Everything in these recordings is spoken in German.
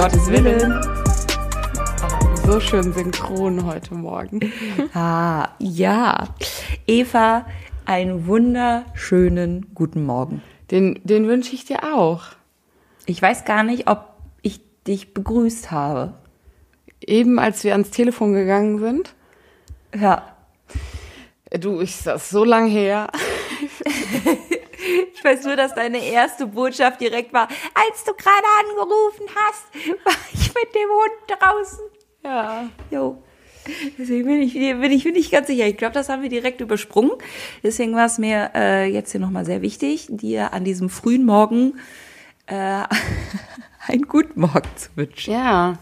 Gottes Willen. So schön synchron heute Morgen. Ah, ja. Eva, einen wunderschönen guten Morgen. Den, den wünsche ich dir auch. Ich weiß gar nicht, ob ich dich begrüßt habe. Eben als wir ans Telefon gegangen sind. Ja. Du, ich das so lang her. Ich weiß nur, dass deine erste Botschaft direkt war, als du gerade angerufen hast, war ich mit dem Hund draußen. Ja. Jo. Deswegen bin ich, bin ich, bin ich ganz sicher. Ich glaube, das haben wir direkt übersprungen. Deswegen war es mir äh, jetzt hier nochmal sehr wichtig, dir an diesem frühen Morgen äh, einen guten Morgen zu wünschen. Ja.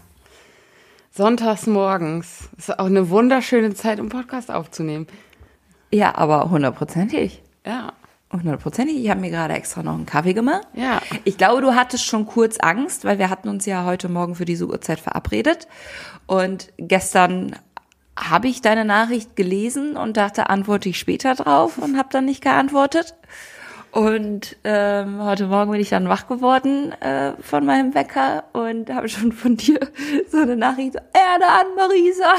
Sonntags morgens. Ist auch eine wunderschöne Zeit, um Podcast aufzunehmen. Ja, aber hundertprozentig. Ja. Hundertprozentig. Ich habe mir gerade extra noch einen Kaffee gemacht. Ja. Ich glaube, du hattest schon kurz Angst, weil wir hatten uns ja heute Morgen für diese Uhrzeit verabredet. Und gestern habe ich deine Nachricht gelesen und dachte, antworte ich später drauf und habe dann nicht geantwortet. Und ähm, heute Morgen bin ich dann wach geworden äh, von meinem Wecker und habe schon von dir so eine Nachricht, Erde an, Marisa.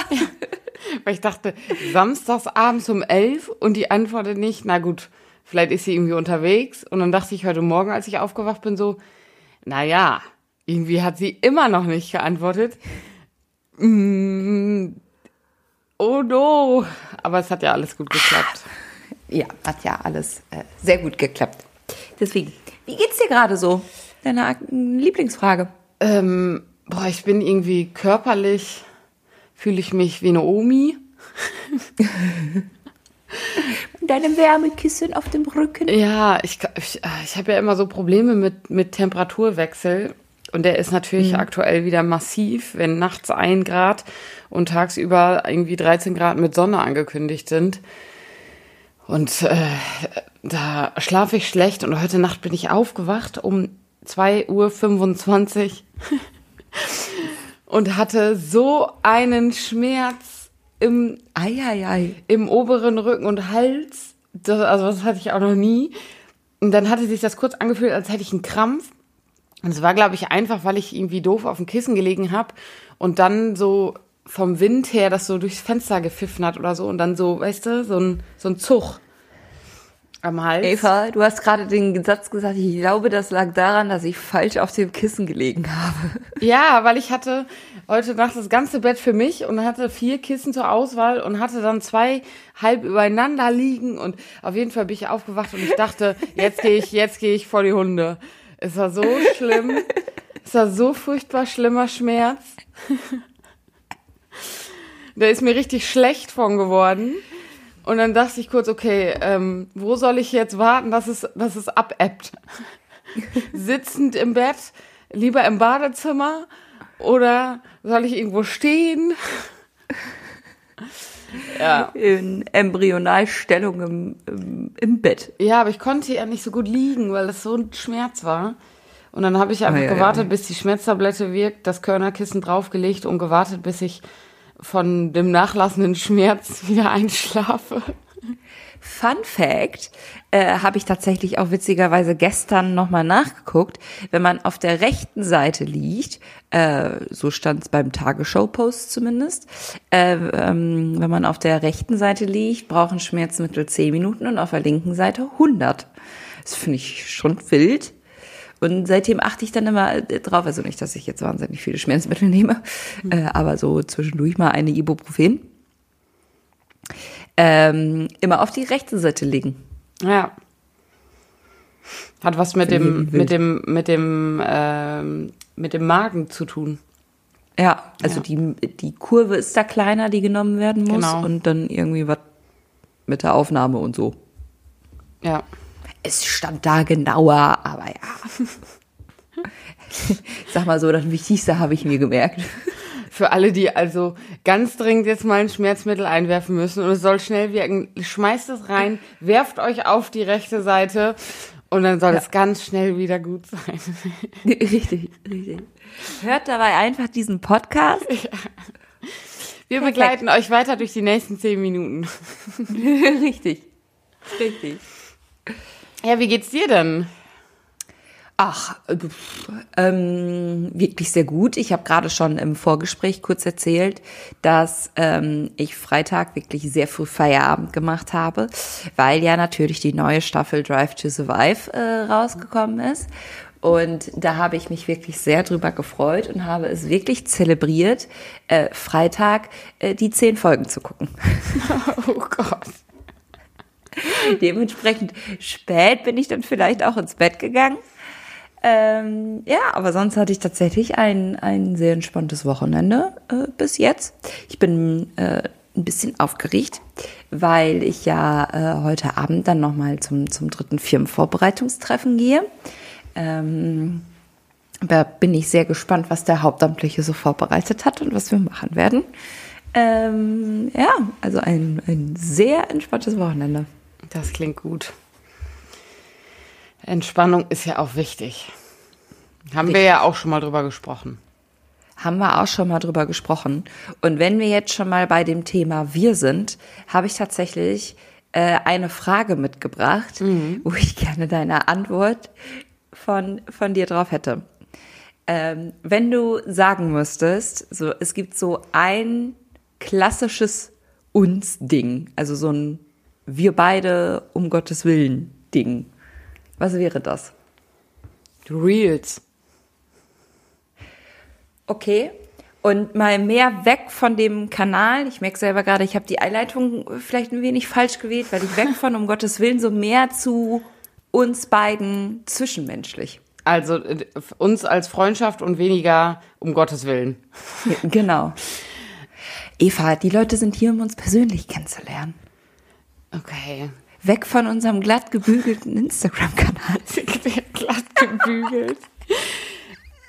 Weil ich dachte, samstags abends um elf und die antwortet nicht, na gut, vielleicht ist sie irgendwie unterwegs. Und dann dachte ich heute Morgen, als ich aufgewacht bin, so, na ja, irgendwie hat sie immer noch nicht geantwortet. Mm, oh no. Aber es hat ja alles gut geklappt. Ja, hat ja alles äh, sehr gut geklappt. Deswegen, wie geht's dir gerade so? Deine Lieblingsfrage. Ähm, boah, ich bin irgendwie körperlich, fühle ich mich wie eine Omi. Deinem Wärmekissen auf dem Rücken. Ja, ich, ich, ich habe ja immer so Probleme mit, mit Temperaturwechsel. Und der ist natürlich aktuell wieder massiv, wenn nachts ein Grad und tagsüber irgendwie 13 Grad mit Sonne angekündigt sind. Und äh, da schlafe ich schlecht und heute Nacht bin ich aufgewacht um 2.25 Uhr und hatte so einen Schmerz im Eieiei. im oberen Rücken und Hals. Das, also das hatte ich auch noch nie. Und dann hatte sich das kurz angefühlt, als hätte ich einen Krampf. Und es war, glaube ich, einfach, weil ich irgendwie doof auf dem Kissen gelegen habe und dann so vom Wind her das so durchs Fenster gepfiffen hat oder so und dann so, weißt du, so ein, so ein Zug am Hals. Eva, du hast gerade den Satz gesagt, ich glaube, das lag daran, dass ich falsch auf dem Kissen gelegen habe. Ja, weil ich hatte heute Nacht das ganze Bett für mich und hatte vier Kissen zur Auswahl und hatte dann zwei halb übereinander liegen und auf jeden Fall bin ich aufgewacht und ich dachte, jetzt gehe ich, jetzt gehe ich vor die Hunde. Es war so schlimm. Es war so furchtbar schlimmer Schmerz. Da ist mir richtig schlecht von geworden. Und dann dachte ich kurz, okay, ähm, wo soll ich jetzt warten, dass es, dass es abebbt? Sitzend im Bett, lieber im Badezimmer oder soll ich irgendwo stehen? ja. In Embryonalstellung im, im, im Bett. Ja, aber ich konnte ja nicht so gut liegen, weil es so ein Schmerz war. Und dann habe ich einfach Ei, ei, gewartet, ei. bis die Schmerztablette wirkt, das Körnerkissen draufgelegt und gewartet, bis ich von dem nachlassenden Schmerz wieder einschlafe. Fun Fact, äh, habe ich tatsächlich auch witzigerweise gestern nochmal nachgeguckt. Wenn man auf der rechten Seite liegt, äh, so stand es beim Tagesschau-Post zumindest, äh, ähm, wenn man auf der rechten Seite liegt, brauchen Schmerzmittel 10 Minuten und auf der linken Seite 100. Das finde ich schon wild. Und seitdem achte ich dann immer äh, drauf, also nicht, dass ich jetzt wahnsinnig viele Schmerzmittel nehme, äh, aber so zwischendurch mal eine Ibuprofen. Ähm, immer auf die rechte Seite legen. Ja. Hat was mit dem, mit dem, mit dem, ähm, mit dem Magen zu tun. Ja, also Ja. die, die Kurve ist da kleiner, die genommen werden muss Genau. und dann irgendwie was mit der Aufnahme und so. Ja. Es stand da genauer, aber ja. Ich Sag mal so, das Wichtigste habe ich mir gemerkt. Für alle, die also ganz dringend jetzt mal ein Schmerzmittel einwerfen müssen und es soll schnell wirken, schmeißt es rein, werft euch auf die rechte Seite und dann soll Ja. es ganz schnell wieder gut sein. richtig, richtig. Hört dabei einfach diesen Podcast. Wir Perfekt. begleiten euch weiter durch die nächsten zehn Minuten. richtig. Richtig. Ja, wie geht's dir denn? Ach, äh, ähm, wirklich sehr gut. Ich habe gerade schon im Vorgespräch kurz erzählt, dass ähm, ich Freitag wirklich sehr früh Feierabend gemacht habe, weil ja natürlich die neue Staffel Drive to Survive äh, rausgekommen ist. Und da habe ich mich wirklich sehr drüber gefreut und habe es wirklich zelebriert, äh, Freitag äh, die zehn Folgen zu gucken. Oh Gott. Dementsprechend spät bin ich dann vielleicht auch ins Bett gegangen. Ähm, ja, aber sonst hatte ich tatsächlich ein, ein sehr entspanntes Wochenende äh, bis jetzt. Ich bin äh, ein bisschen aufgeregt, weil ich ja äh, heute Abend dann nochmal zum, zum dritten Firmenvorbereitungstreffen gehe. Ähm, da bin ich sehr gespannt, was der Hauptamtliche so vorbereitet hat und was wir machen werden. Ähm, ja, also ein, ein sehr entspanntes Wochenende. Das klingt gut. Entspannung ist ja auch wichtig. Haben wir ja auch schon mal drüber gesprochen. Haben wir auch schon mal drüber gesprochen. Und wenn wir jetzt schon mal bei dem Thema wir sind, habe ich tatsächlich äh, eine Frage mitgebracht, wo ich gerne deine Antwort von, von dir drauf hätte. Ähm, wenn du sagen müsstest, so, es gibt so ein klassisches uns-Ding, also so ein wir beide um Gottes Willen Ding. Was wäre das? Reels. Okay. Und mal mehr weg von dem Kanal. Ich merke selber gerade, ich habe die Einleitung vielleicht ein wenig falsch gewählt, weil ich weg von um Gottes Willen so mehr zu uns beiden zwischenmenschlich. Also äh, uns als Freundschaft und weniger um Gottes Willen. Genau. Eva, die Leute sind hier, um uns persönlich kennenzulernen. Okay. Weg von unserem glatt gebügelten Instagram-Kanal. Glatt gebügelt.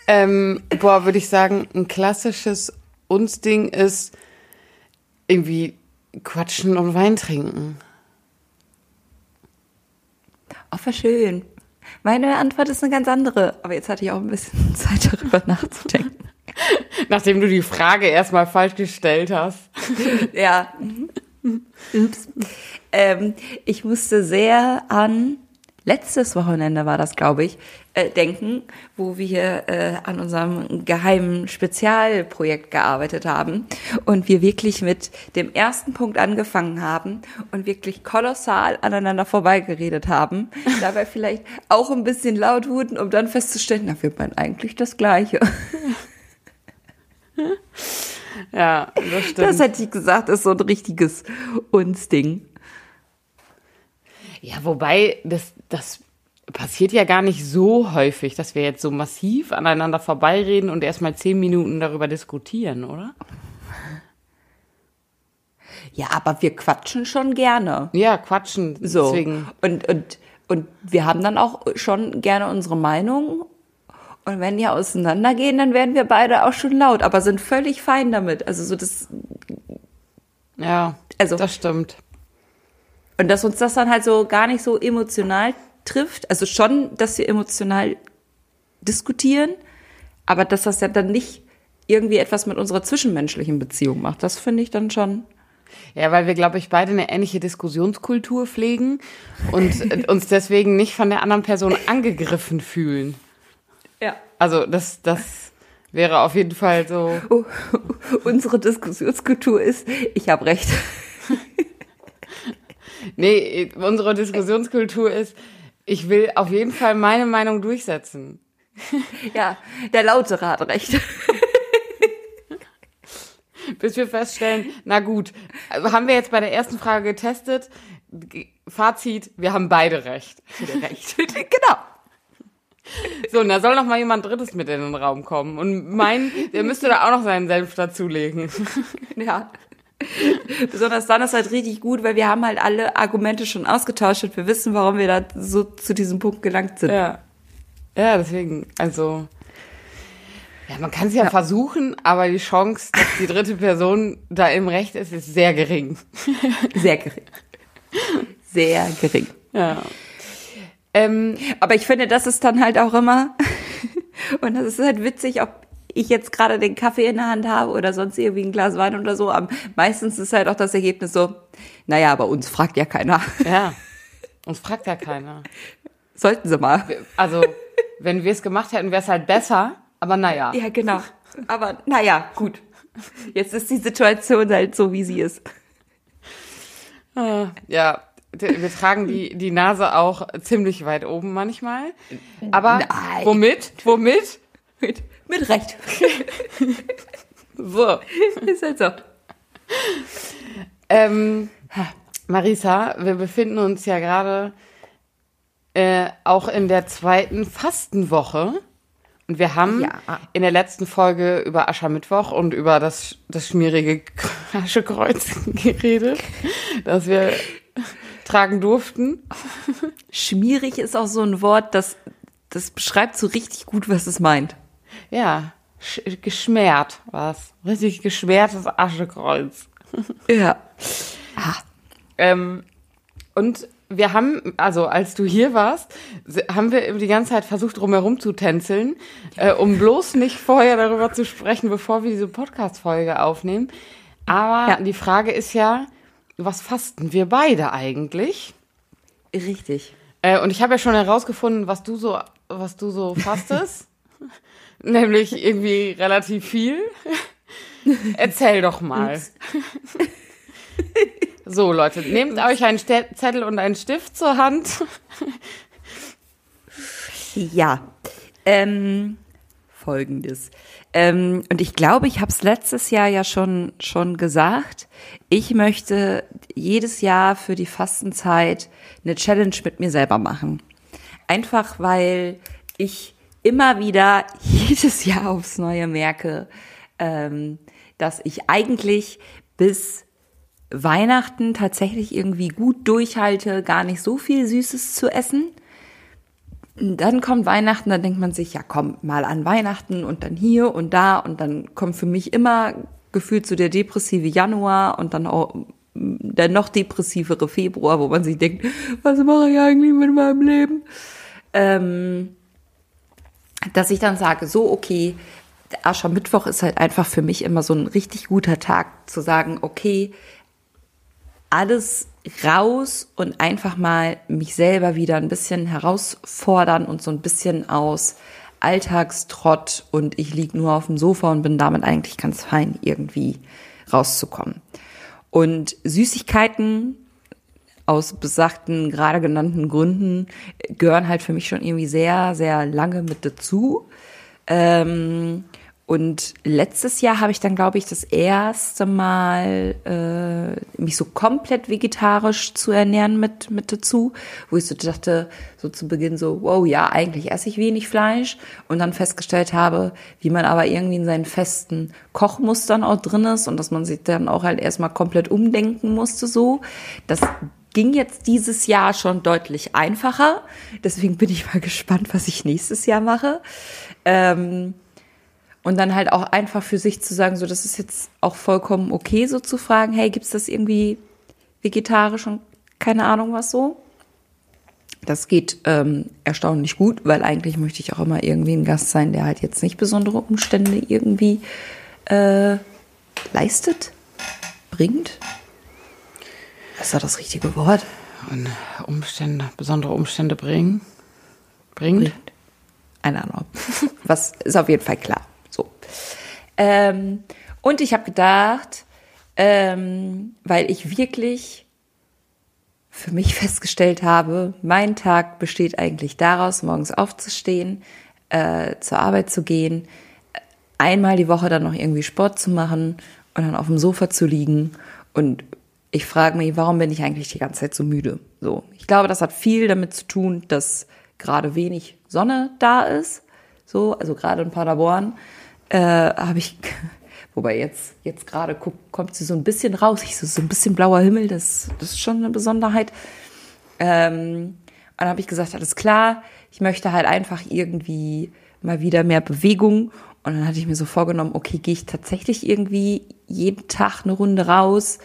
ähm, boah, würde ich sagen, ein klassisches Uns-Ding ist irgendwie quatschen und Wein trinken. Oh, war schön. Meine Antwort ist eine ganz andere, aber jetzt hatte ich auch ein bisschen Zeit darüber nachzudenken. Nachdem du die Frage erstmal falsch gestellt hast. Ja. Ups. Ähm, ich musste sehr an letztes Wochenende war das, glaube ich, äh, denken, wo wir äh, an unserem geheimen Spezialprojekt gearbeitet haben und wir wirklich mit dem ersten Punkt angefangen haben und wirklich kolossal aneinander vorbeigeredet haben, dabei vielleicht auch ein bisschen laut wurden, um dann festzustellen, na, wir meinen eigentlich das Gleiche. Ja, das stimmt. Das hätte ich gesagt, ist so ein richtiges Uns-Ding. Ja, wobei, das, das passiert ja gar nicht so häufig, dass wir jetzt so massiv aneinander vorbeireden und erstmal zehn Minuten darüber diskutieren, oder? Ja, aber wir quatschen schon gerne. Ja, quatschen. So. Deswegen. Und, und, und wir haben dann auch schon gerne unsere Meinung. Und wenn die auseinandergehen, dann werden wir beide auch schon laut, aber sind völlig fein damit. Also so das, Ja, Also- das stimmt. und dass uns das dann halt so gar nicht so emotional trifft. Also schon, dass wir emotional diskutieren, aber dass das ja dann nicht irgendwie etwas mit unserer zwischenmenschlichen Beziehung macht. Das finde ich dann schon. Ja, weil wir, glaube ich, beide eine ähnliche Diskussionskultur pflegen und uns deswegen nicht von der anderen Person angegriffen fühlen. Also das, das wäre auf jeden Fall so. Oh, unsere Diskussionskultur ist, ich habe recht. Nee, unsere Diskussionskultur ist, ich will auf jeden Fall meine Meinung durchsetzen. Ja, der Lautere hat recht. Bis wir feststellen, na gut, haben wir jetzt bei der ersten Frage getestet. Fazit, wir haben beide recht. recht. genau. So, und da soll noch mal jemand Drittes mit in den Raum kommen. Und mein, der müsste da auch noch seinen Senf dazulegen. Ja. Besonders dann ist halt richtig gut, weil wir haben halt alle Argumente schon ausgetauscht und wir wissen, warum wir da so zu diesem Punkt gelangt sind. Ja. Ja, deswegen, also. Ja, man kann es ja, versuchen, aber die Chance, dass die dritte Person da im Recht ist, ist sehr gering. Sehr gering. Sehr gering. Ja. Ähm, Aber ich finde, das ist dann halt auch immer, und das ist halt witzig, ob ich jetzt gerade den Kaffee in der Hand habe oder sonst irgendwie ein Glas Wein oder so. Am meistens ist halt auch das Ergebnis so, naja, aber uns fragt ja keiner. ja. Uns fragt ja keiner. Sollten sie mal. Also, wenn wir es gemacht hätten, wäre es halt besser. Aber naja. Ja, genau. Aber naja, gut. Jetzt ist die Situation halt so, wie sie ist. Ah, Ja, wir tragen die, die Nase auch ziemlich weit oben manchmal. Aber Nein. womit? Womit? Mit, mit Recht. So. ist halt so. Ähm, Marisa, wir befinden uns ja gerade äh, auch in der zweiten Fastenwoche. Und wir haben Ja. in der letzten Folge über Aschermittwoch und über das, das schmierige Aschekreuz geredet, das wir tragen durften. Schmierig ist auch so ein Wort, das, das beschreibt so richtig gut, was es meint. Ja, sch- geschmärt was. Richtig geschmärtes Aschekreuz. Ja. Ah, Ähm, und wir haben, also als du hier warst, haben wir die ganze Zeit versucht, drumherum zu tänzeln, äh, um bloß nicht vorher darüber zu sprechen, bevor wir diese Podcast-Folge aufnehmen. Aber Ja. die Frage ist ja, was fasten wir beide eigentlich? richtig. Äh, und ich habe ja schon herausgefunden, was du so, was du so fastest. Nämlich irgendwie relativ viel. Erzähl doch mal. So, Leute, nehmt euch einen Zettel und einen Stift zur Hand. Ja. Ähm, Folgendes. Ähm, und ich glaube, ich habe es letztes Jahr ja schon, schon gesagt. Ich möchte jedes Jahr für die Fastenzeit eine Challenge mit mir selber machen. Einfach weil ich immer wieder jedes Jahr aufs Neue merke, ähm, dass ich eigentlich bis Weihnachten tatsächlich irgendwie gut durchhalte, gar nicht so viel Süßes zu essen. Dann kommt Weihnachten, dann denkt man sich, ja komm, mal an Weihnachten und dann hier und da und dann kommt für mich immer gefühlt so der depressive Januar und dann auch mm, der noch depressivere Februar, wo man sich denkt, was mache ich eigentlich mit meinem Leben? Ähm, dass ich dann sage, so okay, Aschermittwoch ist halt einfach für mich immer so ein richtig guter Tag zu sagen, okay, alles raus und einfach mal mich selber wieder ein bisschen herausfordern und so ein bisschen aus Alltagstrott und ich lieg nur auf dem Sofa und bin damit eigentlich ganz fein irgendwie rauszukommen. Und Süßigkeiten aus besagten, gerade genannten Gründen gehören halt für mich schon irgendwie sehr, sehr lange mit dazu. Ähm, und letztes Jahr habe ich dann, glaube ich, das erste Mal äh, mich so komplett vegetarisch zu ernähren mit, mit dazu, wo ich so dachte, so zu Beginn so, wow, ja, eigentlich esse ich wenig Fleisch und dann festgestellt habe, wie man aber irgendwie in seinen festen Kochmustern auch drin ist und dass man sich dann auch halt erstmal komplett umdenken musste so. Das ging jetzt dieses Jahr schon deutlich einfacher. Deswegen bin ich mal gespannt, was ich nächstes Jahr mache. Ähm, und dann halt auch einfach für sich zu sagen, so das ist jetzt auch vollkommen okay, so zu fragen, hey, gibt's das irgendwie vegetarisch und keine Ahnung was so? Das geht ähm, erstaunlich gut, weil eigentlich möchte ich auch immer irgendwie ein Gast sein, der halt jetzt nicht besondere Umstände irgendwie äh, leistet, bringt. Ist da das richtige Wort? Und Umstände, besondere Umstände bringen. Bringt. Keine Ahnung. Was ist auf jeden Fall klar. Ähm, und ich habe gedacht, ähm, weil ich wirklich für mich festgestellt habe, mein Tag besteht eigentlich daraus, morgens aufzustehen, äh, zur Arbeit zu gehen, einmal die Woche dann noch irgendwie Sport zu machen und dann auf dem Sofa zu liegen. Und ich frage mich, warum bin ich eigentlich die ganze Zeit so müde? So, ich glaube, das hat viel damit zu tun, dass gerade wenig Sonne da ist. So, also gerade in Paderborn äh, habe ich, wobei jetzt jetzt gerade kommt sie so ein bisschen raus. Ich so so ein bisschen blauer Himmel, das das ist schon eine Besonderheit. Ähm, und dann habe ich gesagt, alles klar, ich möchte halt einfach irgendwie mal wieder mehr Bewegung. Und dann hatte ich mir so vorgenommen, okay, gehe ich tatsächlich irgendwie jeden Tag eine Runde raus.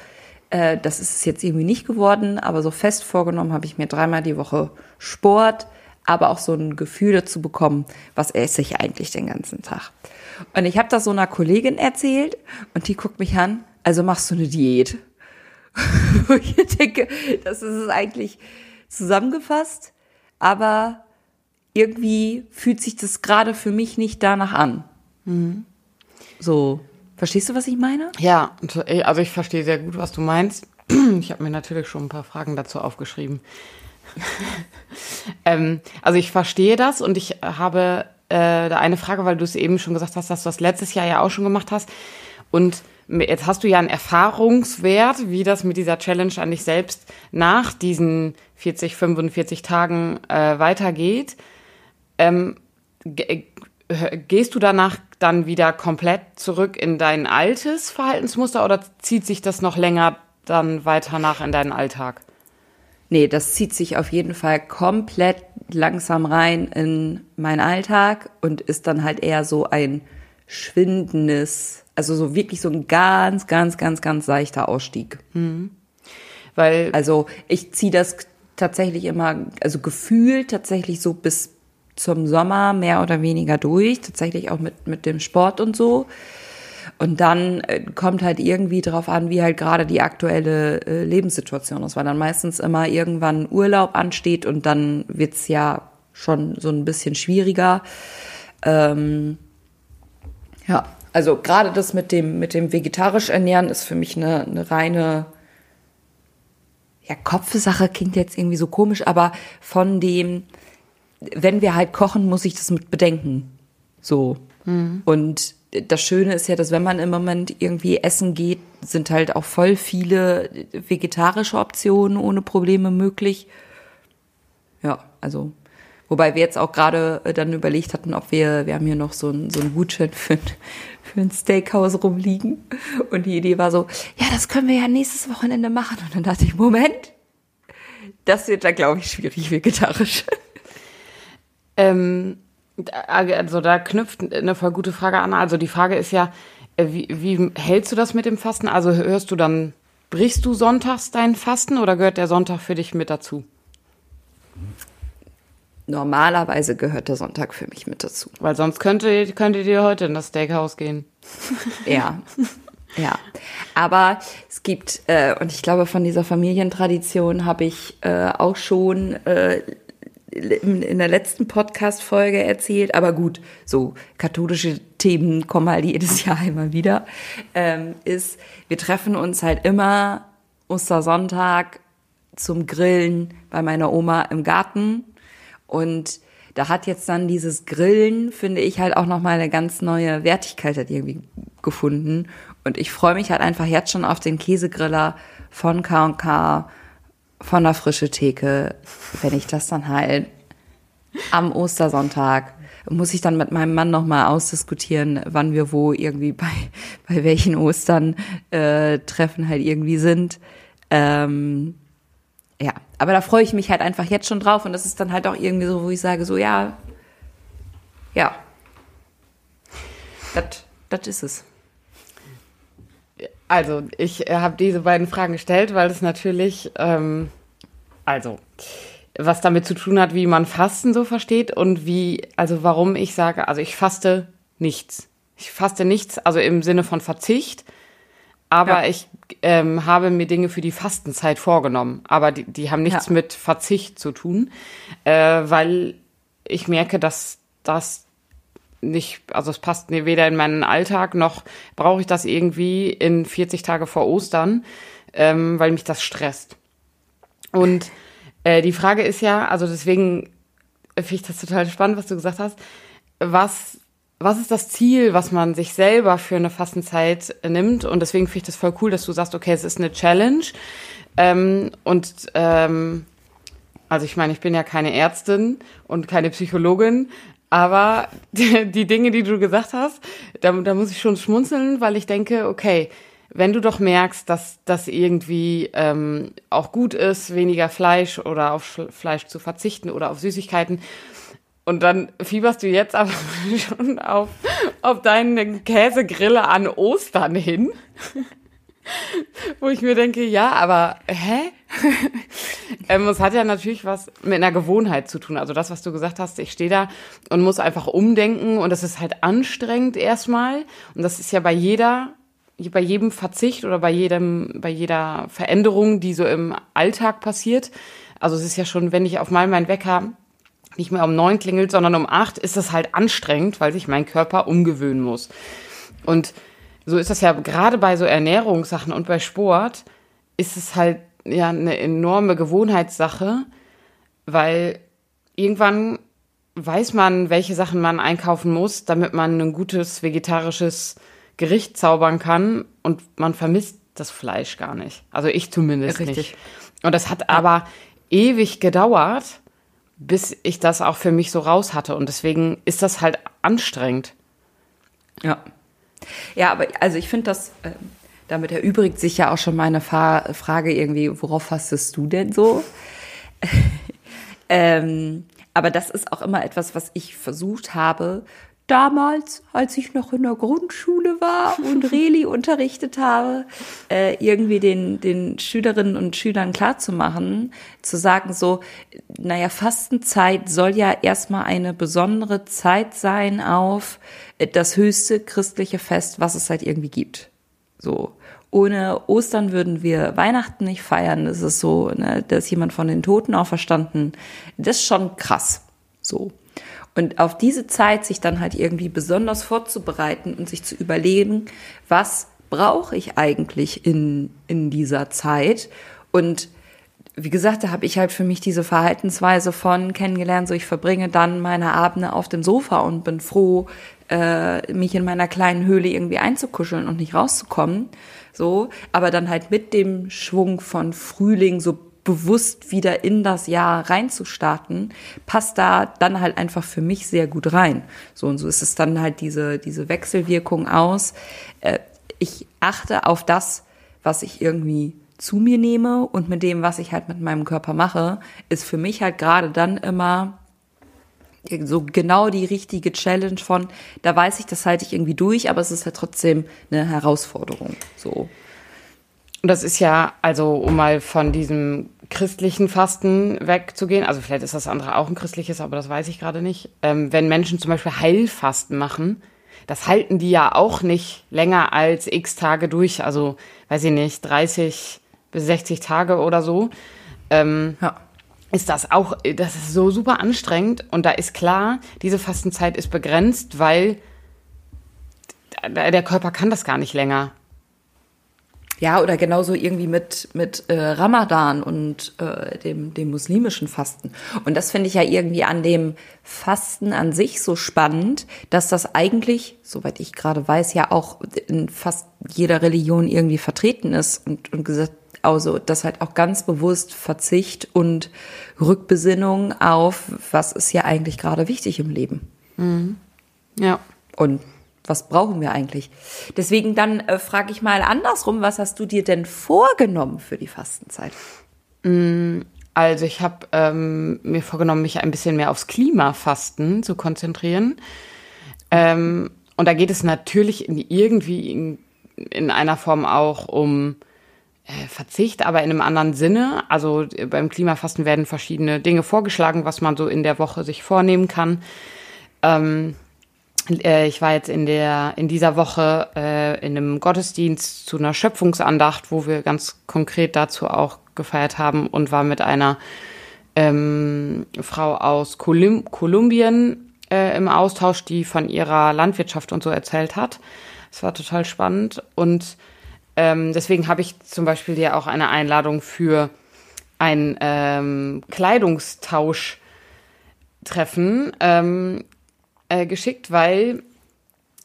Äh, das ist es jetzt irgendwie nicht geworden, aber so fest vorgenommen habe ich mir dreimal die Woche Sport, aber auch so ein Gefühl dazu bekommen, was esse ich eigentlich den ganzen Tag. Und ich habe das so einer Kollegin erzählt und die guckt mich an, also machst du eine Diät. Wo ich denke, das ist es eigentlich zusammengefasst, aber irgendwie fühlt sich das gerade für mich nicht danach an. Mhm. So, verstehst du, was ich meine? Ja, also ich verstehe sehr gut, was du meinst. Ich habe mir natürlich schon ein paar Fragen dazu aufgeschrieben. ähm, also ich verstehe das und ich habe äh, da eine Frage, weil du es eben schon gesagt hast, dass du das letztes Jahr ja auch schon gemacht hast. Und jetzt hast du ja einen Erfahrungswert, wie das mit dieser Challenge an dich selbst nach diesen 40, 45 Tagen äh, weitergeht. Ähm, äh, gehst du danach dann wieder komplett zurück in dein altes Verhaltensmuster oder zieht sich das noch länger dann weiter nach in deinen Alltag? Nee, das zieht sich auf jeden Fall komplett langsam rein in meinen Alltag und ist dann halt eher so ein schwindendes, also so wirklich so ein ganz, ganz, ganz, ganz seichter Ausstieg. Mhm. Weil also ich ziehe das tatsächlich immer, also gefühlt tatsächlich so bis zum Sommer mehr oder weniger durch, tatsächlich auch mit, mit dem Sport und so. Und dann äh, kommt halt irgendwie drauf an, wie halt gerade die aktuelle äh, Lebenssituation ist, weil dann meistens immer irgendwann Urlaub ansteht und dann wird's ja schon so ein bisschen schwieriger. Ähm, ja, also gerade das mit dem, mit dem vegetarisch ernähren ist für mich eine, eine reine ja, Kopfsache klingt jetzt irgendwie so komisch, aber von dem, wenn wir halt kochen, muss ich das mit bedenken. So. Mhm. Und das Schöne ist ja, dass wenn man im Moment irgendwie essen geht, sind halt auch voll viele vegetarische Optionen ohne Probleme möglich. Ja, also wobei wir jetzt auch gerade äh, dann überlegt hatten, ob wir, wir haben hier noch so ein, so ein Gutschein für, für ein Steakhouse rumliegen. Und die Idee war so, ja, das können wir ja nächstes Wochenende machen. Und dann dachte ich, Moment, das wird da, glaube ich, schwierig vegetarisch. Ähm, also da knüpft eine voll gute Frage an. Also die Frage ist ja, äh, wie, wie hältst du das mit dem Fasten? Also hörst du dann, brichst du sonntags dein Fasten oder gehört der Sonntag für dich mit dazu? Normalerweise gehört der Sonntag für mich mit dazu. Weil sonst könnte, könntet ihr heute in das Steakhouse gehen. Ja. Ja, aber es gibt, äh, und ich glaube, von dieser Familientradition habe ich äh, auch schon äh, in der letzten Podcast-Folge erzählt, aber gut, so katholische Themen kommen halt jedes Jahr immer wieder, ähm, ist, wir treffen uns halt immer Ostersonntag zum Grillen bei meiner Oma im Garten. Und da hat jetzt dann dieses Grillen, finde ich, halt auch nochmal eine ganz neue Wertigkeit hat irgendwie gefunden. Und ich freue mich halt einfach jetzt schon auf den Käsegriller von K&K von der frische Theke, wenn ich das dann halt am Ostersonntag muss ich dann mit meinem Mann nochmal ausdiskutieren, wann wir wo irgendwie bei, bei welchen Ostern äh, Treffen halt irgendwie sind. Ähm, ja, aber da freue ich mich halt einfach jetzt schon drauf und das ist dann halt auch irgendwie so, wo ich sage, so ja, ja, das ist es. Also, ich äh, habe diese beiden Fragen gestellt, weil es natürlich, ähm, also, was damit zu tun hat, wie man Fasten so versteht und wie, also warum ich sage, also ich faste nichts. Ich faste nichts, also im Sinne von Verzicht, aber ja. ich ähm, habe mir Dinge für die Fastenzeit vorgenommen, aber die, die haben nichts ja. mit Verzicht zu tun, äh, weil ich merke, dass das nicht, also es passt weder in meinen Alltag noch brauche ich das irgendwie in 40 Tage vor Ostern, ähm, weil mich das stresst. Und äh, die Frage ist ja, also deswegen finde ich das total spannend, was du gesagt hast. Was, was ist das Ziel, was man sich selber für eine Fastenzeit nimmt? Und deswegen finde ich das voll cool, dass du sagst, okay, es ist eine Challenge. Ähm, und ähm, also ich meine, ich bin ja keine Ärztin und keine Psychologin, aber die, Dinge, die du gesagt hast, da, da muss ich schon schmunzeln, weil ich denke, okay, wenn du doch merkst, dass das irgendwie ähm, auch gut ist, weniger Fleisch oder auf Fleisch zu verzichten oder auf Süßigkeiten, und dann fieberst du jetzt aber schon auf, auf deine Käsegrille an Ostern hin. Wo ich mir denke, ja, aber hä? ähm, es hat ja natürlich was mit einer Gewohnheit zu tun. Also das, was du gesagt hast, ich stehe da und muss einfach umdenken und das ist halt anstrengend erstmal. Und das ist ja bei jeder, bei jedem Verzicht oder bei jedem, bei jeder Veränderung, die so im Alltag passiert. Also es ist ja schon, wenn ich auf mal meinen Wecker nicht mehr um neun klingelt, sondern um acht, ist das halt anstrengend, weil sich mein Körper umgewöhnen muss. Und so ist das ja gerade bei so Ernährungssachen und bei Sport, ist es halt ja eine enorme Gewohnheitssache, weil irgendwann weiß man, welche Sachen man einkaufen muss, damit man ein gutes vegetarisches Gericht zaubern kann und man vermisst das Fleisch gar nicht. Also ich zumindest Richtig. nicht. Und das hat aber ewig gedauert, bis ich das auch für mich so raus hatte. Und deswegen ist das halt anstrengend. Ja. Ja, aber also ich finde das, äh, damit erübrigt sich ja auch schon meine Fa Frage irgendwie, worauf fastest du denn so? ähm, aber das ist auch immer etwas, was ich versucht habe, damals, als ich noch in der Grundschule war und Reli unterrichtet habe, äh, irgendwie den, den Schülerinnen und Schülern klarzumachen, zu sagen so, naja, Fastenzeit soll ja erstmal eine besondere Zeit sein auf das höchste christliche Fest, was es halt irgendwie gibt. So. Ohne Ostern würden wir Weihnachten nicht feiern. Das ist so, ne, da ist jemand von den Toten auferstanden. Das ist schon krass. So. Und auf diese Zeit sich dann halt irgendwie besonders vorzubereiten und sich zu überlegen, was brauche ich eigentlich in, in dieser Zeit? Und wie gesagt, da habe ich halt für mich diese Verhaltensweise von kennengelernt, so ich verbringe dann meine Abende auf dem Sofa und bin froh, äh, mich in meiner kleinen Höhle irgendwie einzukuscheln und nicht rauszukommen. So, aber dann halt mit dem Schwung von Frühling so bewusst wieder in das Jahr reinzustarten, passt da dann halt einfach für mich sehr gut rein. So und so ist es dann halt diese, diese Wechselwirkung aus. Äh, ich achte auf das, was ich irgendwie zu mir nehme und mit dem, was ich halt mit meinem Körper mache, ist für mich halt gerade dann immer so genau die richtige Challenge von, da weiß ich, das halte ich irgendwie durch, aber es ist ja trotzdem eine Herausforderung. So. Und das ist ja, also um mal von diesem christlichen Fasten wegzugehen, also vielleicht ist das andere auch ein christliches, aber das weiß ich gerade nicht. Ähm, wenn Menschen zum Beispiel Heilfasten machen, das halten die ja auch nicht länger als x Tage durch, also weiß ich nicht, 30 bis 60 Tage oder so. Ähm, ja. Ist das auch, das ist so super anstrengend und da ist klar, diese Fastenzeit ist begrenzt, weil der Körper kann das gar nicht länger. Ja, oder genauso irgendwie mit, mit äh, Ramadan und äh, dem, dem muslimischen Fasten. Und das finde ich ja irgendwie an dem Fasten an sich so spannend, dass das eigentlich, soweit ich gerade weiß, ja auch in fast jeder Religion irgendwie vertreten ist und, und gesagt, also das halt auch ganz bewusst Verzicht und Rückbesinnung auf, was ist ja eigentlich gerade wichtig im Leben. Mhm. Ja. Und was brauchen wir eigentlich? Deswegen dann äh, frage ich mal andersrum, was hast du dir denn vorgenommen für die Fastenzeit? Mm, also ich habe ähm, mir vorgenommen, mich ein bisschen mehr aufs Klimafasten zu konzentrieren. Ähm, und da geht es natürlich in, irgendwie in, in einer Form auch um äh, Verzicht, aber in einem anderen Sinne. Also äh, beim Klimafasten werden verschiedene Dinge vorgeschlagen, was man so in der Woche sich vornehmen kann. Ähm, äh, ich war jetzt in der in dieser Woche äh, in einem Gottesdienst zu einer Schöpfungsandacht, wo wir ganz konkret dazu auch gefeiert haben und war mit einer ähm, Frau aus Kolum Kolumbien äh, im Austausch, die von ihrer Landwirtschaft und so erzählt hat. Es war total spannend und ähm, deswegen habe ich zum Beispiel dir auch eine Einladung für ein ähm, Kleidungstausch treffen ähm, äh, geschickt, weil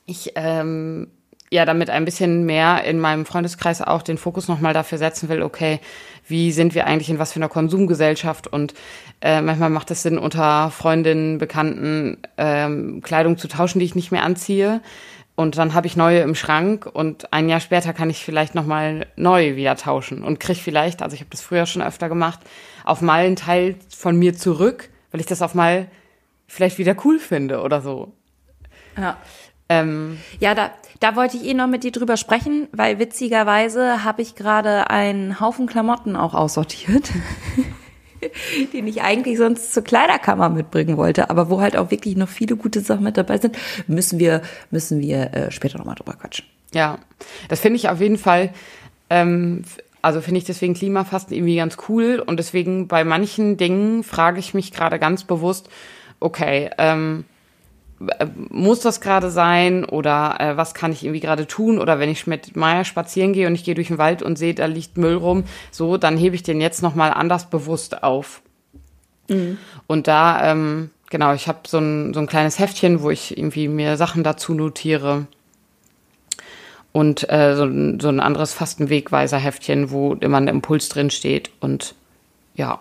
ich ähm, ja damit ein bisschen mehr in meinem Freundeskreis auch den Fokus nochmal dafür setzen will, okay, wie sind wir eigentlich in was für einer Konsumgesellschaft und äh, manchmal macht es Sinn, unter Freundinnen, Bekannten ähm, Kleidung zu tauschen, die ich nicht mehr anziehe. Und dann habe ich neue im Schrank und ein Jahr später kann ich vielleicht nochmal neu wieder tauschen und kriege vielleicht, also ich habe das früher schon öfter gemacht, auf mal einen Teil von mir zurück, weil ich das auf mal vielleicht wieder cool finde oder so. Ja. Ähm, ja, da, da wollte ich eh noch mit dir drüber sprechen, weil witzigerweise habe ich gerade einen Haufen Klamotten auch aussortiert, den ich eigentlich sonst zur Kleiderkammer mitbringen wollte, aber wo halt auch wirklich noch viele gute Sachen mit dabei sind, müssen wir, müssen wir äh, später nochmal drüber quatschen. Ja, das finde ich auf jeden Fall, ähm, also finde ich deswegen Klimafasten irgendwie ganz cool und deswegen bei manchen Dingen frage ich mich gerade ganz bewusst, okay, ähm, äh, muss das gerade sein oder äh, was kann ich irgendwie gerade tun oder wenn ich mit Maya spazieren gehe und ich gehe durch den Wald und sehe, da liegt Müll rum, so, dann hebe ich den jetzt nochmal anders bewusst auf. Mhm. Und da, ähm, genau, ich habe so ein, so ein kleines Heftchen, wo ich irgendwie mir Sachen dazu notiere und äh, so, ein, so ein anderes fast ein Wegweiser-Heftchen, wo immer ein Impuls drin steht und ja,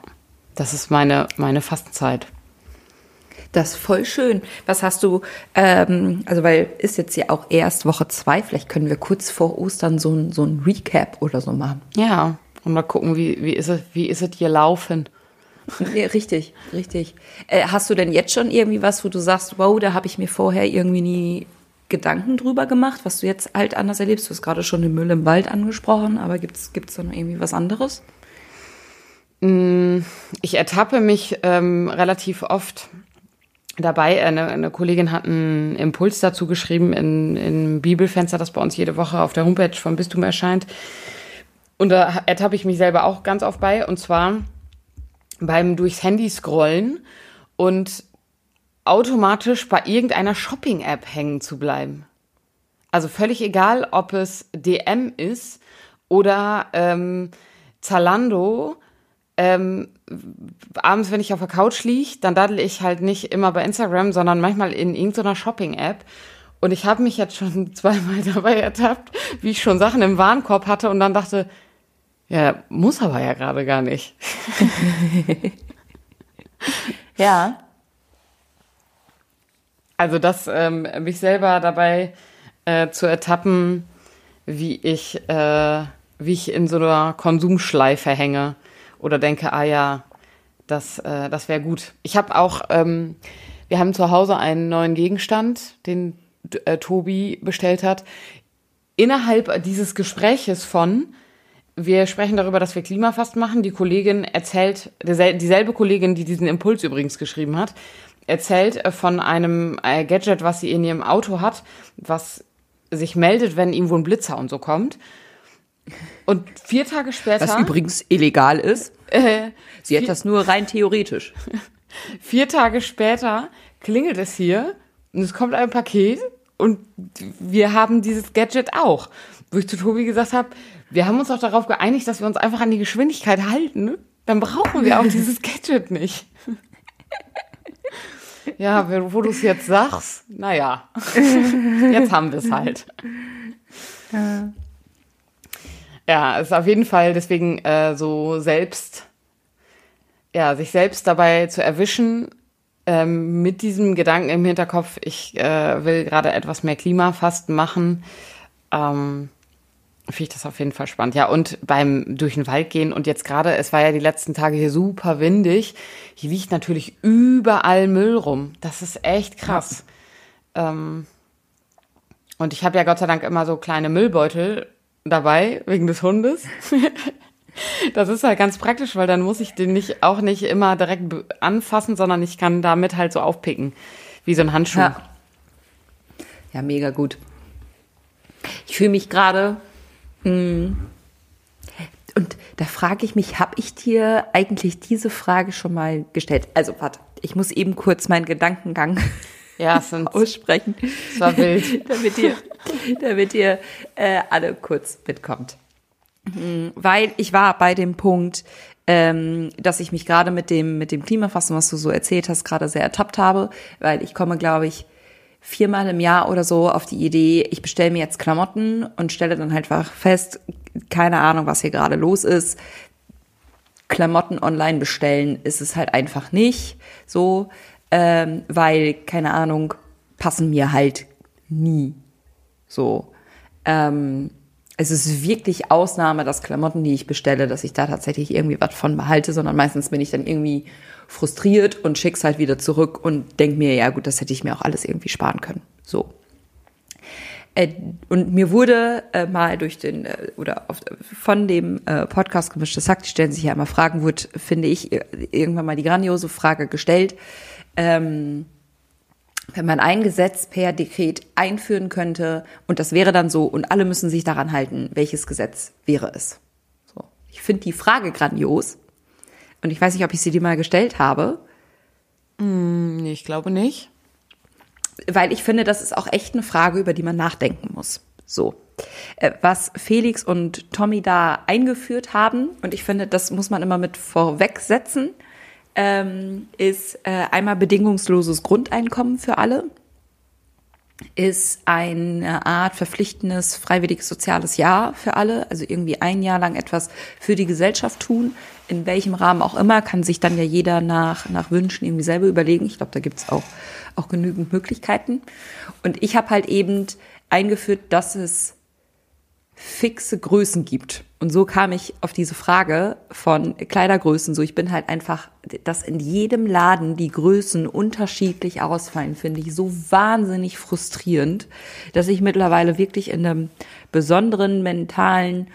das ist meine, meine Fastenzeit. Das ist voll schön. Was hast du, ähm, also weil ist jetzt ja auch erst Woche zwei, vielleicht können wir kurz vor Ostern so ein, so ein Recap oder so machen. Ja, und mal gucken, wie, wie, ist es, wie ist es hier laufen? Ja, richtig, richtig. Äh, hast du denn jetzt schon irgendwie was, wo du sagst, wow, da habe ich mir vorher irgendwie nie Gedanken drüber gemacht, was du jetzt halt anders erlebst? Du hast gerade schon den Müll im Wald angesprochen, aber gibt es da noch irgendwie was anderes? Mm, ich ertappe mich ähm, relativ oft dabei. Eine, eine Kollegin hat einen Impuls dazu geschrieben in, in Bibelfenster, das bei uns jede Woche auf der Homepage vom Bistum erscheint. Und da ertappe ich mich selber auch ganz oft bei. Und zwar beim durchs Handy scrollen und automatisch bei irgendeiner Shopping-App hängen zu bleiben. Also völlig egal, ob es DM ist oder ähm, Zalando ähm, abends, wenn ich auf der Couch liege, dann daddel ich halt nicht immer bei Instagram, sondern manchmal in irgendeiner Shopping-App. Und ich habe mich jetzt schon zweimal dabei ertappt, wie ich schon Sachen im Warenkorb hatte und dann dachte, ja, muss aber ja gerade gar nicht. ja. Also das, ähm, mich selber dabei äh, zu ertappen, wie ich, äh, wie ich in so einer Konsumschleife hänge oder denke, ah ja, das, äh, das wäre gut. Ich habe auch, ähm, wir haben zu Hause einen neuen Gegenstand, den äh, Tobi bestellt hat. Innerhalb dieses Gespräches von, wir sprechen darüber, dass wir Klimafast machen. Die Kollegin erzählt, dieselbe Kollegin, die diesen Impuls übrigens geschrieben hat, erzählt äh, von einem äh, Gadget, was sie in ihrem Auto hat, was sich meldet, wenn ihm wohl ein Blitzer und so kommt. Und vier Tage später. Was übrigens illegal ist. Äh, Sie hat das nur rein theoretisch. vier Tage später klingelt es hier und es kommt ein Paket und wir haben dieses Gadget auch. Wo ich zu Tobi gesagt habe, wir haben uns auch darauf geeinigt, dass wir uns einfach an die Geschwindigkeit halten. Dann brauchen wir auch dieses Gadget nicht. ja, wo du es jetzt sagst, naja, jetzt haben wir es halt. Ja. Ja, ist auf jeden Fall deswegen äh, so selbst, ja, sich selbst dabei zu erwischen, ähm, mit diesem Gedanken im Hinterkopf, ich äh, will gerade etwas mehr Klimafasten machen, ähm, finde ich das auf jeden Fall spannend. Ja, und beim durch den Wald gehen und jetzt gerade, es war ja die letzten Tage hier super windig, hier liegt natürlich überall Müll rum. Das ist echt krass. Ja. Ähm, und ich habe ja Gott sei Dank immer so kleine Müllbeutel dabei, wegen des Hundes. Das ist halt ganz praktisch, weil dann muss ich den nicht auch nicht immer direkt anfassen, sondern ich kann damit halt so aufpicken, wie so ein Handschuh. Ja, ja mega gut. Ich fühle mich gerade. Mm, und da frage ich mich, habe ich dir eigentlich diese Frage schon mal gestellt? Also, warte, ich muss eben kurz meinen Gedankengang ja, sind, aussprechen. Es war wild. damit ihr, damit ihr äh, alle kurz mitkommt. Mhm, weil ich war bei dem Punkt, ähm, dass ich mich gerade mit dem, mit dem Klimafasten, was du so erzählt hast, gerade sehr ertappt habe, weil ich komme, glaube ich, viermal im Jahr oder so auf die Idee, ich bestelle mir jetzt Klamotten und stelle dann halt einfach fest, keine Ahnung, was hier gerade los ist. Klamotten online bestellen ist es halt einfach nicht so ähm, weil, keine Ahnung, passen mir halt nie. So. Ähm, es ist wirklich Ausnahme, dass Klamotten, die ich bestelle, dass ich da tatsächlich irgendwie was von behalte, sondern meistens bin ich dann irgendwie frustriert und schick's halt wieder zurück und denk mir, ja gut, das hätte ich mir auch alles irgendwie sparen können. So. Äh, und mir wurde äh, mal durch den äh, oder auf, von dem äh, Podcast gemischtes Hack, die stellen sich ja immer Fragen, wurde, finde ich, irgendwann mal die grandiose Frage gestellt, ähm, wenn man ein Gesetz per Dekret einführen könnte und das wäre dann so und alle müssen sich daran halten, welches Gesetz wäre es? So. Ich finde die Frage grandios und ich weiß nicht, ob ich sie dir mal gestellt habe. Nee, ich glaube nicht. Weil ich finde, das ist auch echt eine Frage, über die man nachdenken muss. So. Äh, was Felix und Tommy da eingeführt haben, und ich finde, das muss man immer mit vorwegsetzen, ähm, ist äh, einmal bedingungsloses Grundeinkommen für alle ist eine Art verpflichtendes, freiwilliges soziales Jahr für alle. Also irgendwie ein Jahr lang etwas für die Gesellschaft tun. In welchem Rahmen auch immer, kann sich dann ja jeder nach, nach Wünschen irgendwie selber überlegen. Ich glaube, da gibt's auch, auch genügend Möglichkeiten. Und ich habe halt eben eingeführt, dass es fixe Größen gibt. Und so kam ich auf diese Frage von Kleidergrößen. So, ich bin halt einfach, dass in jedem Laden die Größen unterschiedlich ausfallen, finde ich so wahnsinnig frustrierend, dass ich mittlerweile wirklich in einem besonderen mentalen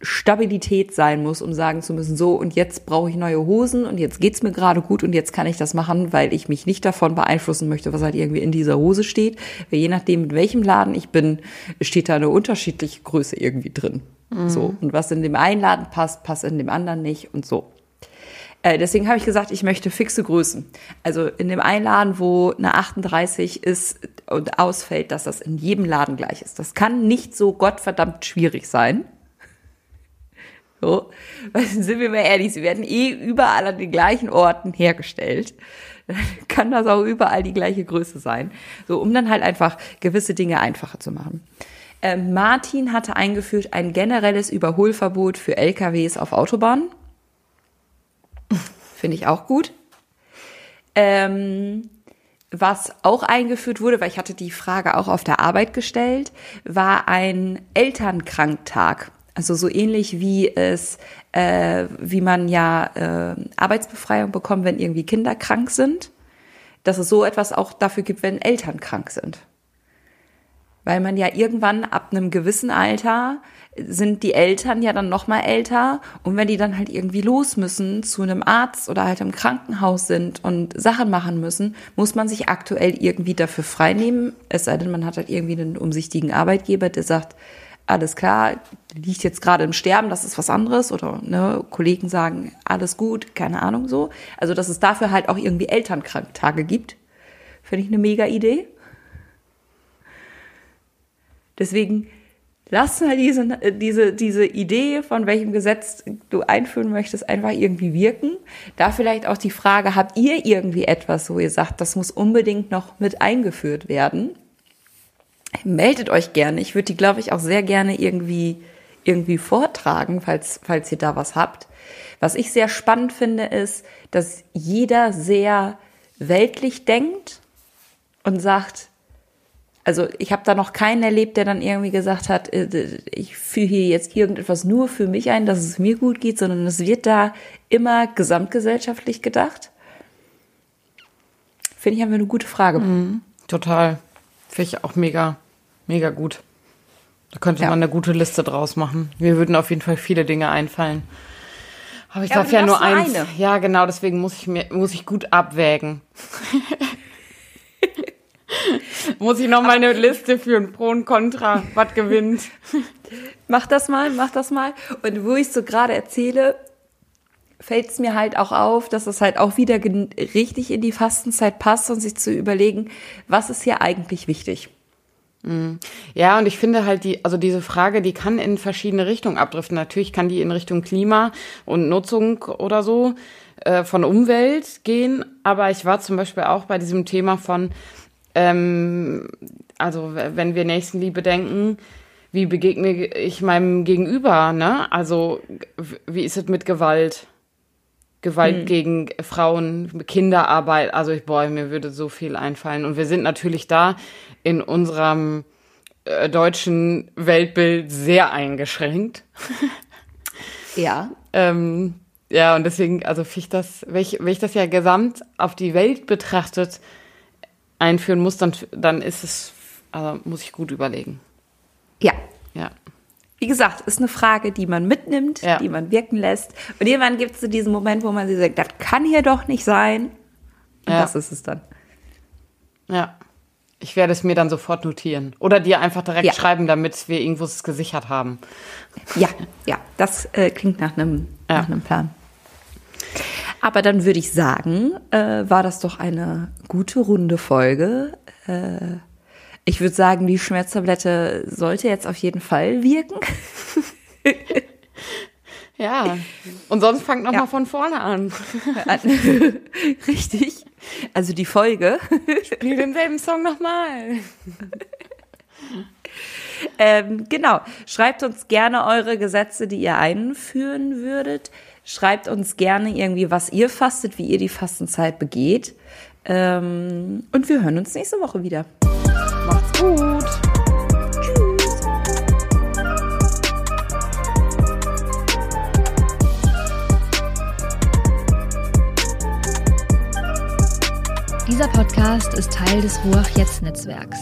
Stabilität sein muss, um sagen zu müssen, so und jetzt brauche ich neue Hosen und jetzt geht's mir gerade gut und jetzt kann ich das machen, weil ich mich nicht davon beeinflussen möchte, was halt irgendwie in dieser Hose steht. Weil je nachdem, in welchem Laden ich bin, steht da eine unterschiedliche Größe irgendwie drin. Mhm. So. Und was in dem einen Laden passt, passt in dem anderen nicht und so. Äh, deswegen habe ich gesagt, ich möchte fixe Größen. Also in dem einen Laden, wo eine 38 ist und ausfällt, dass das in jedem Laden gleich ist. Das kann nicht so gottverdammt schwierig sein. So, sind wir mal ehrlich, sie werden eh überall an den gleichen Orten hergestellt. Dann kann das auch überall die gleiche Größe sein. So, um dann halt einfach gewisse Dinge einfacher zu machen. Ähm, Martin hatte eingeführt ein generelles Überholverbot für LKWs auf Autobahnen. Finde ich auch gut. Ähm, was auch eingeführt wurde, weil ich hatte die Frage auch auf der Arbeit gestellt, war ein Elternkranktag. Also so ähnlich wie es, äh, wie man ja äh, Arbeitsbefreiung bekommt, wenn irgendwie Kinder krank sind, dass es so etwas auch dafür gibt, wenn Eltern krank sind. Weil man ja irgendwann ab einem gewissen Alter sind die Eltern ja dann noch mal älter und wenn die dann halt irgendwie los müssen zu einem Arzt oder halt im Krankenhaus sind und Sachen machen müssen, muss man sich aktuell irgendwie dafür freinehmen. Es sei denn, man hat halt irgendwie einen umsichtigen Arbeitgeber, der sagt, alles klar, liegt jetzt gerade im Sterben, das ist was anderes. Oder ne, Kollegen sagen, alles gut, keine Ahnung so. Also, dass es dafür halt auch irgendwie Elternkranktage gibt, finde ich eine mega Idee. Deswegen lass mal diese, diese, diese Idee, von welchem Gesetz du einführen möchtest, einfach irgendwie wirken. Da vielleicht auch die Frage, habt ihr irgendwie etwas, wo ihr sagt, das muss unbedingt noch mit eingeführt werden? Meldet euch gerne. Ich würde die, glaube ich, auch sehr gerne irgendwie, irgendwie vortragen, falls, falls ihr da was habt. Was ich sehr spannend finde, ist, dass jeder sehr weltlich denkt und sagt, also ich habe da noch keinen erlebt, der dann irgendwie gesagt hat, äh, ich führe hier jetzt irgendetwas nur für mich ein, dass es mir gut geht, sondern es wird da immer gesamtgesellschaftlich gedacht. Finde ich, haben wir eine gute Frage. Mhm, total. Finde ich auch mega, mega gut. Da könnte ja. man eine gute Liste draus machen. Mir würden auf jeden Fall viele Dinge einfallen. Aber ich ja, darf ja nur eins. Eine. Ja, genau, deswegen muss ich mir, muss ich gut abwägen. muss ich noch mal eine Liste führen, Pro und Contra, was gewinnt. Mach das mal, mach das mal. Und wo ich so gerade erzähle, fällt es mir halt auch auf, dass es halt auch wieder richtig in die Fastenzeit passt und sich zu überlegen, was ist hier eigentlich wichtig. Mhm. Ja, und ich finde halt die, also diese Frage, die kann in verschiedene Richtungen abdriften. Natürlich kann die in Richtung Klima und Nutzung oder so äh, von Umwelt gehen, aber ich war zum Beispiel auch bei diesem Thema von, ähm, also wenn wir Nächstenliebe denken, wie begegne ich meinem Gegenüber, ne? Also wie ist es mit Gewalt? Gewalt hm. gegen Frauen, Kinderarbeit. Also ich, boah, mir würde so viel einfallen. Und wir sind natürlich da in unserem äh, deutschen Weltbild sehr eingeschränkt. ja. ähm, ja, und deswegen, also ich das, wenn ich, wenn ich das ja gesamt auf die Welt betrachtet einführen muss, dann, dann ist es, also muss ich gut überlegen. Ja. Ja wie gesagt, ist eine Frage, die man mitnimmt, ja. die man wirken lässt. Und irgendwann gibt es so diesen Moment, wo man sich sagt, das kann hier doch nicht sein. Und ja. das ist es dann. Ja. Ich werde es mir dann sofort notieren. Oder dir einfach direkt ja. schreiben, damit wir irgendwo es gesichert haben. Ja, ja, das äh, klingt nach einem, nach einem Plan. Aber dann würde ich sagen, äh, war das doch eine gute runde Folge. Äh, ich würde sagen, die Schmerztablette sollte jetzt auf jeden Fall wirken. ja, und sonst fangt noch ja. mal von vorne an. Richtig. Also die Folge. Spiel denselben Song nochmal. Ähm, genau. Schreibt uns gerne eure Gesetze, die ihr einführen würdet. Schreibt uns gerne irgendwie, was ihr fastet, wie ihr die Fastenzeit begeht. Ähm, und wir hören uns nächste Woche wieder. Macht's gut. Dieser Podcast ist Teil des Ruach Jetzt Netzwerks.